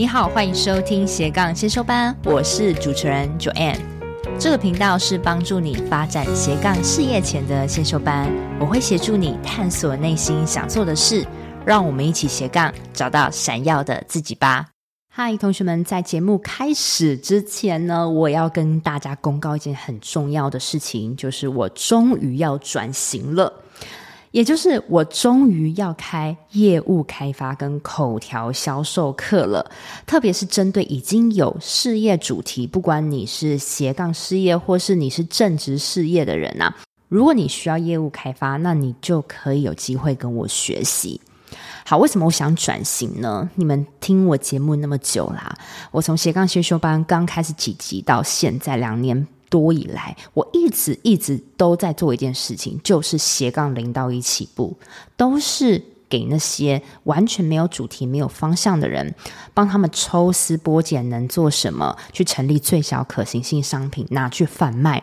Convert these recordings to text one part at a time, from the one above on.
你好，欢迎收听斜杠先修班，我是主持人 Joanne。这个频道是帮助你发展斜杠事业前的先修班，我会协助你探索内心想做的事，让我们一起斜杠找到闪耀的自己吧。嗨，同学们，在节目开始之前呢，我要跟大家公告一件很重要的事情，就是我终于要转型了。也就是我终于要开业务开发跟口条销售课了，特别是针对已经有事业主题，不管你是斜杠事业或是你是正职事业的人啊，如果你需要业务开发，那你就可以有机会跟我学习。好，为什么我想转型呢？你们听我节目那么久啦，我从斜杠先修班刚开始几集到现在两年多以来，我一直一直都在做一件事情，就是斜杠零到一起步，都是给那些完全没有主题、没有方向的人，帮他们抽丝剥茧，能做什么，去成立最小可行性商品，拿去贩卖。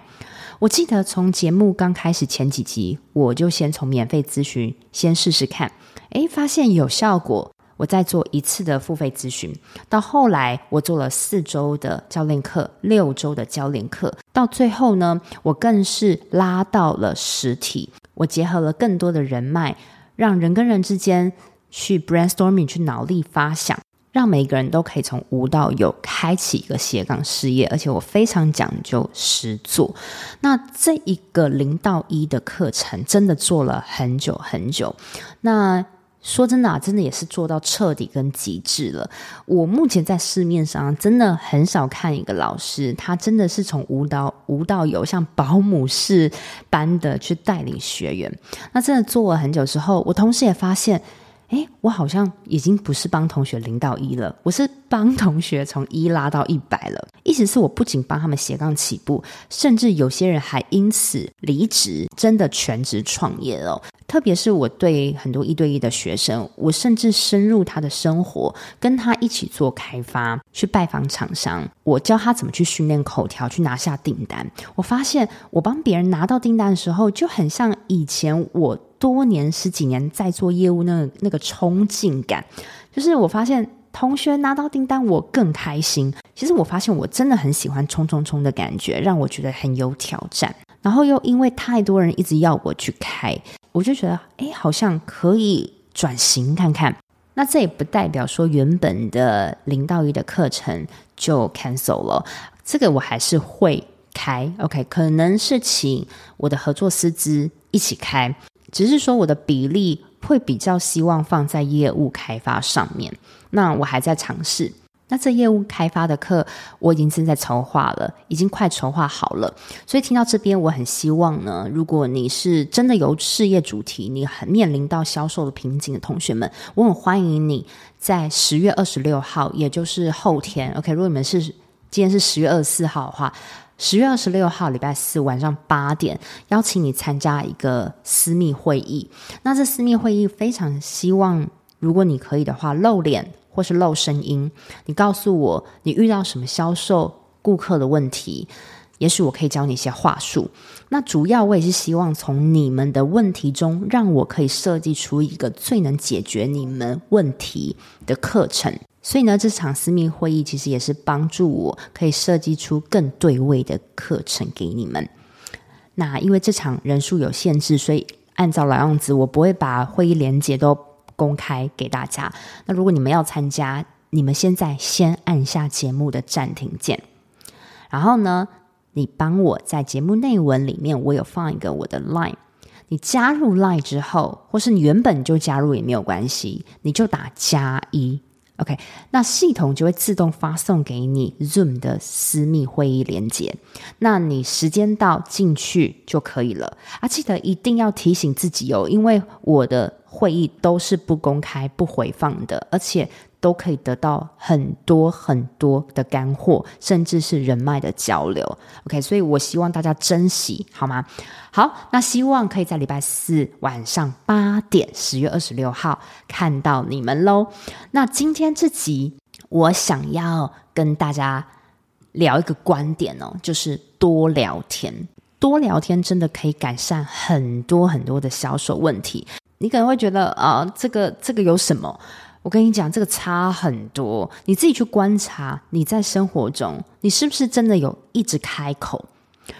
我记得从节目刚开始前几集，我就先从免费咨询先试试看，诶，发现有效果。我再做一次的付费咨询，到后来我做了四周的教练课，六周的教练课，到最后呢，我更是拉到了实体。我结合了更多的人脉，让人跟人之间去 brainstorming，去脑力发想，让每个人都可以从无到有开启一个斜杠事业。而且我非常讲究实做。那这一个零到一的课程，真的做了很久很久。那说真的啊，真的也是做到彻底跟极致了。我目前在市面上真的很少看一个老师，他真的是从舞蹈舞蹈有，像保姆式般的去带领学员。那真的做了很久之后，我同时也发现，诶，我好像已经不是帮同学零到一了，我是帮同学从一拉到一百了。意思是我不仅帮他们斜杠起步，甚至有些人还因此离职，真的全职创业了。特别是我对很多一对一的学生，我甚至深入他的生活，跟他一起做开发，去拜访厂商，我教他怎么去训练口条，去拿下订单。我发现我帮别人拿到订单的时候，就很像以前我多年十几年在做业务那那个冲劲感，就是我发现同学拿到订单，我更开心。其实我发现我真的很喜欢冲冲冲的感觉，让我觉得很有挑战。然后又因为太多人一直要我去开。我就觉得，哎，好像可以转型看看。那这也不代表说原本的零到一的课程就 cancel 了，这个我还是会开。OK，可能是请我的合作师资一起开，只是说我的比例会比较希望放在业务开发上面。那我还在尝试。那这业务开发的课，我已经正在筹划了，已经快筹划好了。所以听到这边，我很希望呢，如果你是真的有事业主题，你很面临到销售的瓶颈的同学们，我很欢迎你在十月二十六号，也就是后天。OK，如果你们是今天是十月二十四号的话，十月二十六号礼拜四晚上八点，邀请你参加一个私密会议。那这私密会议非常希望，如果你可以的话，露脸。或是露声音，你告诉我你遇到什么销售顾客的问题，也许我可以教你一些话术。那主要我也是希望从你们的问题中，让我可以设计出一个最能解决你们问题的课程。所以呢，这场私密会议其实也是帮助我可以设计出更对位的课程给你们。那因为这场人数有限制，所以按照老样子，我不会把会议连接都。公开给大家。那如果你们要参加，你们现在先按下节目的暂停键，然后呢，你帮我在节目内文里面，我有放一个我的 Line。你加入 Line 之后，或是你原本就加入也没有关系，你就打加一。OK，那系统就会自动发送给你 Zoom 的私密会议连接。那你时间到进去就可以了。啊，记得一定要提醒自己哦，因为我的。会议都是不公开、不回放的，而且都可以得到很多很多的干货，甚至是人脉的交流。OK，所以我希望大家珍惜，好吗？好，那希望可以在礼拜四晚上八点，十月二十六号看到你们喽。那今天这集我想要跟大家聊一个观点哦，就是多聊天，多聊天真的可以改善很多很多的销售问题。你可能会觉得啊，这个这个有什么？我跟你讲，这个差很多。你自己去观察，你在生活中，你是不是真的有一直开口？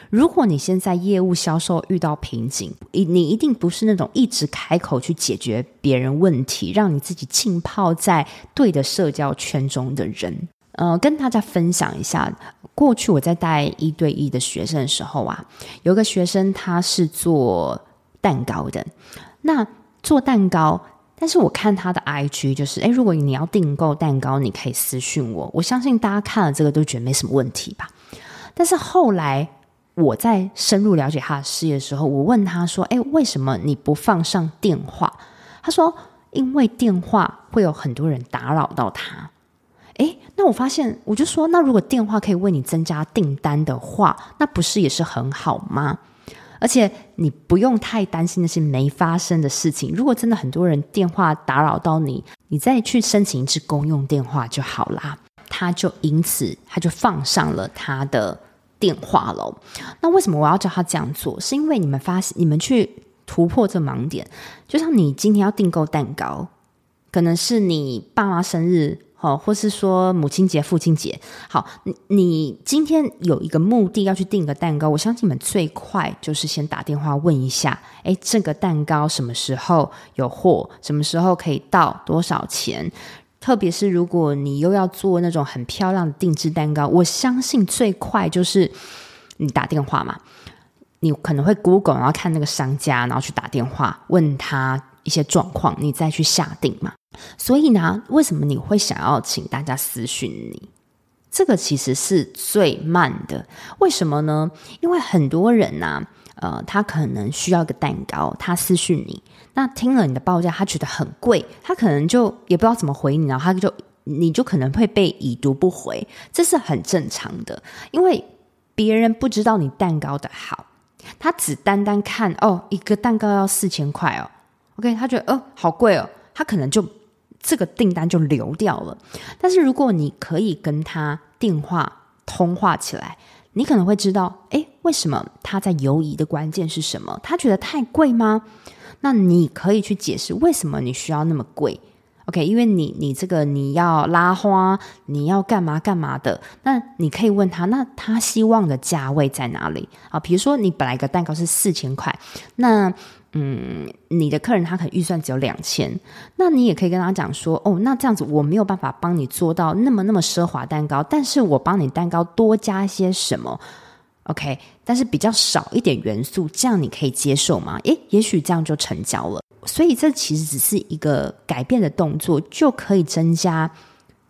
如果你现在业务销售遇到瓶颈，你你一定不是那种一直开口去解决别人问题，让你自己浸泡在对的社交圈中的人。呃，跟大家分享一下，过去我在带一对一的学生的时候啊，有个学生他是做蛋糕的，那做蛋糕，但是我看他的 IG 就是，诶，如果你要订购蛋糕，你可以私讯我，我相信大家看了这个都觉得没什么问题吧。但是后来。我在深入了解他的事业的时候，我问他说：“哎，为什么你不放上电话？”他说：“因为电话会有很多人打扰到他。”哎，那我发现，我就说：“那如果电话可以为你增加订单的话，那不是也是很好吗？而且你不用太担心那些没发生的事情。如果真的很多人电话打扰到你，你再去申请一支公用电话就好啦。”他就因此，他就放上了他的。电话喽，那为什么我要叫他这样做？是因为你们发现，你们去突破这盲点，就像你今天要订购蛋糕，可能是你爸妈生日，哦，或是说母亲节、父亲节。好，你你今天有一个目的要去订个蛋糕，我相信你们最快就是先打电话问一下，诶，这个蛋糕什么时候有货？什么时候可以到？多少钱？特别是如果你又要做那种很漂亮的定制蛋糕，我相信最快就是你打电话嘛，你可能会 Google，然后看那个商家，然后去打电话问他一些状况，你再去下定嘛。所以呢，为什么你会想要请大家私讯你？这个其实是最慢的，为什么呢？因为很多人呢、呃，他可能需要个蛋糕，他私讯你，那听了你的报价，他觉得很贵，他可能就也不知道怎么回你，然后他就你就可能会被已读不回，这是很正常的，因为别人不知道你蛋糕的好，他只单单看哦，一个蛋糕要四千块哦，OK，他觉得哦好贵哦，他可能就这个订单就流掉了。但是如果你可以跟他电话通话起来。你可能会知道，诶，为什么他在犹疑的关键是什么？他觉得太贵吗？那你可以去解释为什么你需要那么贵？OK，因为你你这个你要拉花，你要干嘛干嘛的？那你可以问他，那他希望的价位在哪里啊？比如说你本来一个蛋糕是四千块，那。嗯，你的客人他可能预算只有两千，那你也可以跟他讲说，哦，那这样子我没有办法帮你做到那么那么奢华蛋糕，但是我帮你蛋糕多加些什么，OK，但是比较少一点元素，这样你可以接受吗？诶，也许这样就成交了。所以这其实只是一个改变的动作，就可以增加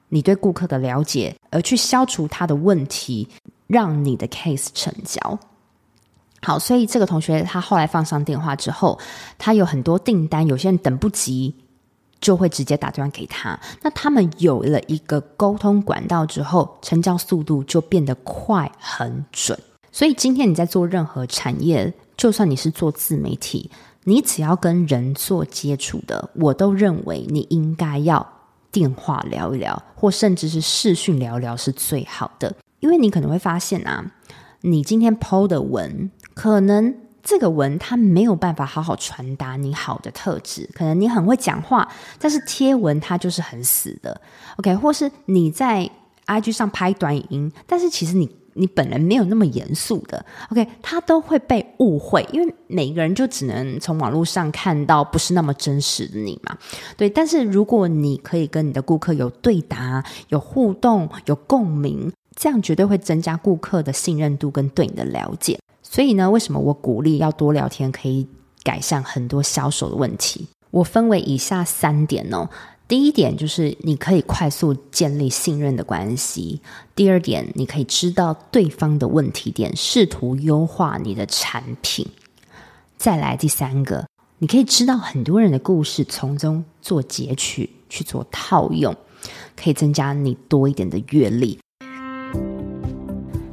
你对顾客的了解，而去消除他的问题，让你的 case 成交。好，所以这个同学他后来放上电话之后，他有很多订单，有些人等不及，就会直接打电话给他。那他们有了一个沟通管道之后，成交速度就变得快很准。所以今天你在做任何产业，就算你是做自媒体，你只要跟人做接触的，我都认为你应该要电话聊一聊，或甚至是视讯聊聊是最好的，因为你可能会发现啊，你今天 PO 的文。可能这个文它没有办法好好传达你好的特质，可能你很会讲话，但是贴文它就是很死的，OK？或是你在 IG 上拍短影音，但是其实你你本人没有那么严肃的，OK？它都会被误会，因为每个人就只能从网络上看到不是那么真实的你嘛，对。但是如果你可以跟你的顾客有对答、有互动、有共鸣，这样绝对会增加顾客的信任度跟对你的了解。所以呢，为什么我鼓励要多聊天，可以改善很多销售的问题？我分为以下三点哦。第一点就是你可以快速建立信任的关系；第二点，你可以知道对方的问题点，试图优化你的产品；再来第三个，你可以知道很多人的故事，从中做截取去做套用，可以增加你多一点的阅历。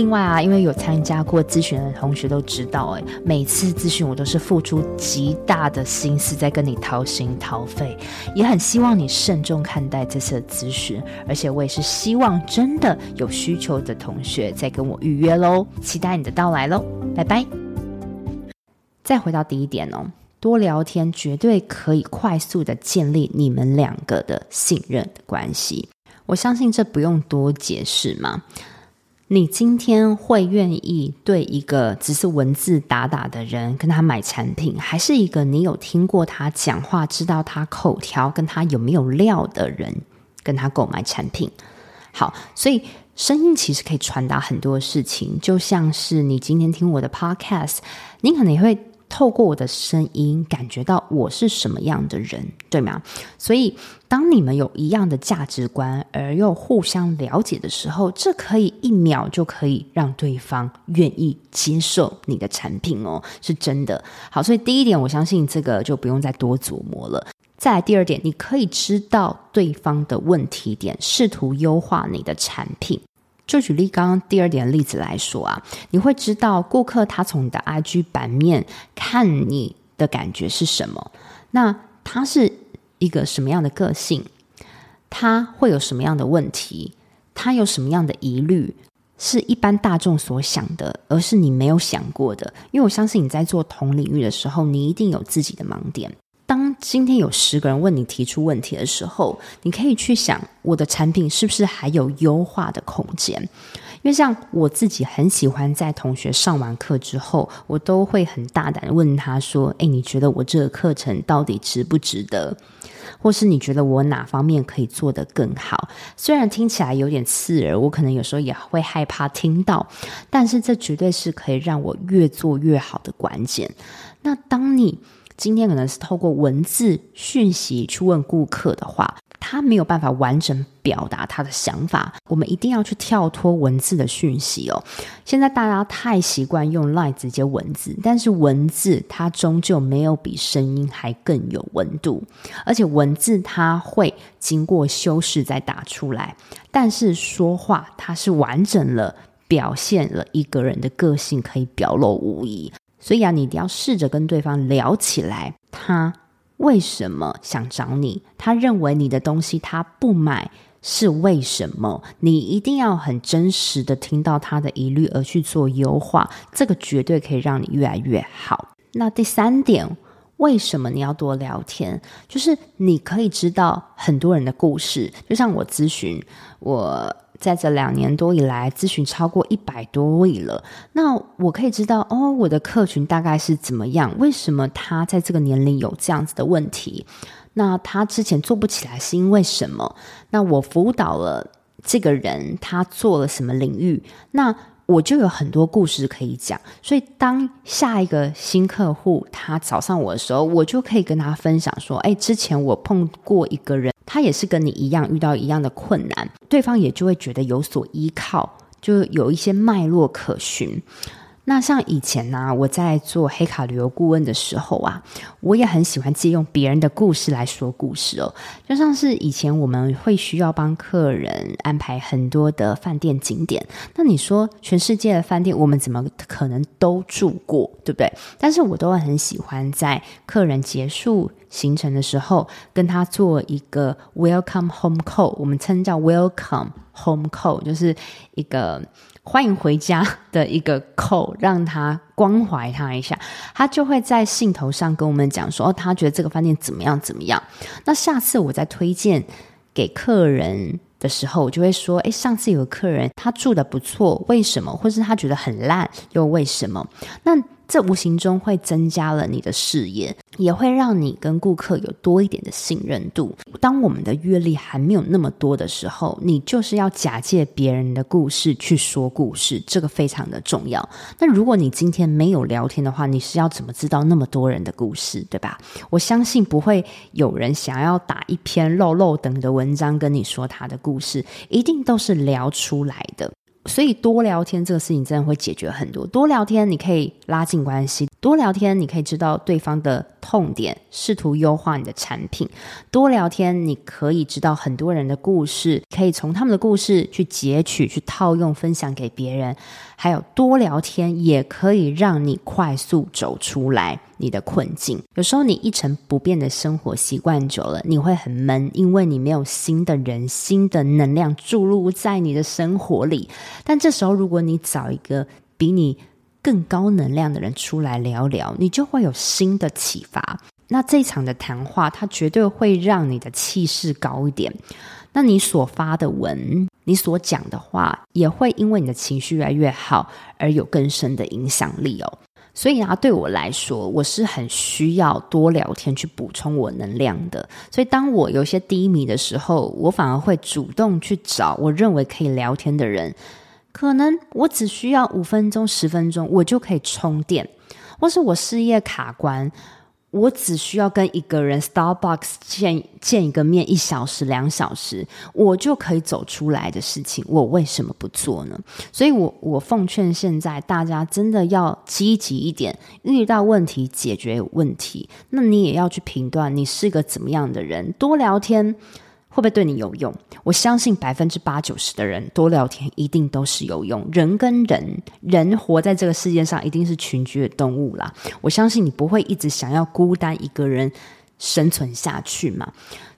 另外啊，因为有参加过咨询的同学都知道，哎，每次咨询我都是付出极大的心思在跟你掏心掏肺，也很希望你慎重看待这次的咨询，而且我也是希望真的有需求的同学再跟我预约喽，期待你的到来喽，拜拜。再回到第一点哦，多聊天绝对可以快速的建立你们两个的信任的关系，我相信这不用多解释嘛。你今天会愿意对一个只是文字打打的人跟他买产品，还是一个你有听过他讲话、知道他口条、跟他有没有料的人跟他购买产品？好，所以声音其实可以传达很多事情，就像是你今天听我的 podcast，你可能也会。透过我的声音，感觉到我是什么样的人，对吗？所以，当你们有一样的价值观，而又互相了解的时候，这可以一秒就可以让对方愿意接受你的产品哦，是真的。好，所以第一点，我相信这个就不用再多琢磨了。再来第二点，你可以知道对方的问题点，试图优化你的产品。就举例刚刚第二点例子来说啊，你会知道顾客他从你的 IG 版面看你的感觉是什么，那他是一个什么样的个性，他会有什么样的问题，他有什么样的疑虑，是一般大众所想的，而是你没有想过的。因为我相信你在做同领域的时候，你一定有自己的盲点。当今天有十个人问你提出问题的时候，你可以去想我的产品是不是还有优化的空间？因为像我自己很喜欢在同学上完课之后，我都会很大胆问他说：“诶，你觉得我这个课程到底值不值得？或是你觉得我哪方面可以做得更好？”虽然听起来有点刺耳，我可能有时候也会害怕听到，但是这绝对是可以让我越做越好的关键。那当你今天可能是透过文字讯息去问顾客的话，他没有办法完整表达他的想法。我们一定要去跳脱文字的讯息哦。现在大家太习惯用 LINE 直接文字，但是文字它终究没有比声音还更有温度，而且文字它会经过修饰再打出来，但是说话它是完整了，表现了一个人的个性，可以表露无遗。所以啊，你一定要试着跟对方聊起来。他为什么想找你？他认为你的东西他不买是为什么？你一定要很真实的听到他的疑虑而去做优化，这个绝对可以让你越来越好。那第三点，为什么你要多聊天？就是你可以知道很多人的故事，就像我咨询我。在这两年多以来，咨询超过一百多位了。那我可以知道，哦，我的客群大概是怎么样？为什么他在这个年龄有这样子的问题？那他之前做不起来是因为什么？那我辅导了这个人，他做了什么领域？那我就有很多故事可以讲。所以，当下一个新客户他找上我的时候，我就可以跟他分享说：“哎，之前我碰过一个人。”他也是跟你一样遇到一样的困难，对方也就会觉得有所依靠，就有一些脉络可循。那像以前呢、我在做黑卡旅游顾问的时候啊，我也很喜欢借用别人的故事来说故事哦。就像是以前我们会需要帮客人安排很多的饭店景点，那你说全世界的饭店我们怎么可能都住过，对不对？但是我都会很喜欢在客人结束行程的时候，跟他做一个 welcome home call，我们称叫 welcome home call，就是一个。欢迎回家 的一个扣让他关怀他一下，他就会在信头上跟我们讲说，哦，他觉得这个饭店怎么样怎么样。那下次我再推荐给客人的时候，我就会说，哎，上次有个客人他住的不错，为什么？或是他觉得很烂，又为什么？那这无形中会增加了你的视野，也会让你跟顾客有多一点的信任度。当我们的阅历还没有那么多的时候，你就是要假借别人的故事去说故事，这个非常的重要。那如果你今天没有聊天的话，你是要怎么知道那么多人的故事，对吧？我相信不会有人想要打一篇漏漏等的文章跟你说他的故事，一定都是聊出来的。所以多聊天这个事情真的会解决很多。多聊天，你可以拉近关系；多聊天，你可以知道对方的痛点，试图优化你的产品；多聊天，你可以知道很多人的故事，可以从他们的故事去截取、去套用、分享给别人。还有多聊天，也可以让你快速走出来你的困境。有时候你一成不变的生活习惯久了，你会很闷，因为你没有新的人、新的能量注入在你的生活里。但这时候，如果你找一个比你更高能量的人出来聊聊，你就会有新的启发。那这场的谈话，它绝对会让你的气势高一点。那你所发的文，你所讲的话，也会因为你的情绪越来越好，而有更深的影响力哦。所以啊，对我来说，我是很需要多聊天去补充我能量的。所以当我有些低迷的时候，我反而会主动去找我认为可以聊天的人。可能我只需要五分钟、十分钟，我就可以充电，或是我事业卡关。我只需要跟一个人 Starbucks 见见一个面，一小时、两小时，我就可以走出来的事情，我为什么不做呢？所以我，我奉劝现在大家真的要积极一点，遇到问题解决问题，那你也要去评断你是个怎么样的人，多聊天。会不会对你有用？我相信百分之八九十的人多聊天一定都是有用。人跟人，人活在这个世界上一定是群居的动物啦。我相信你不会一直想要孤单一个人生存下去嘛。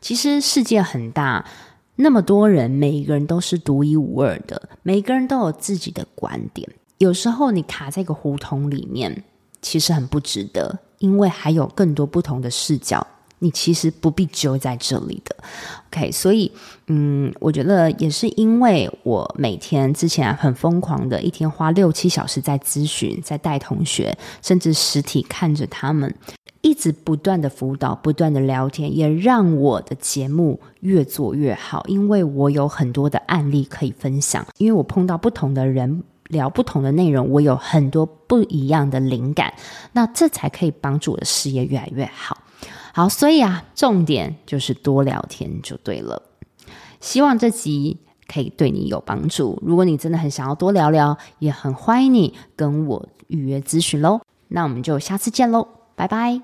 其实世界很大，那么多人，每一个人都是独一无二的，每一个人都有自己的观点。有时候你卡在一个胡同里面，其实很不值得，因为还有更多不同的视角。你其实不必揪在这里的，OK？所以，嗯，我觉得也是因为我每天之前很疯狂的，一天花六七小时在咨询，在带同学，甚至实体看着他们，一直不断的辅导，不断的聊天，也让我的节目越做越好，因为我有很多的案例可以分享，因为我碰到不同的人，聊不同的内容，我有很多不一样的灵感，那这才可以帮助我的事业越来越好。好，所以啊，重点就是多聊天就对了。希望这集可以对你有帮助。如果你真的很想要多聊聊，也很欢迎你跟我预约咨询喽。那我们就下次见喽，拜拜。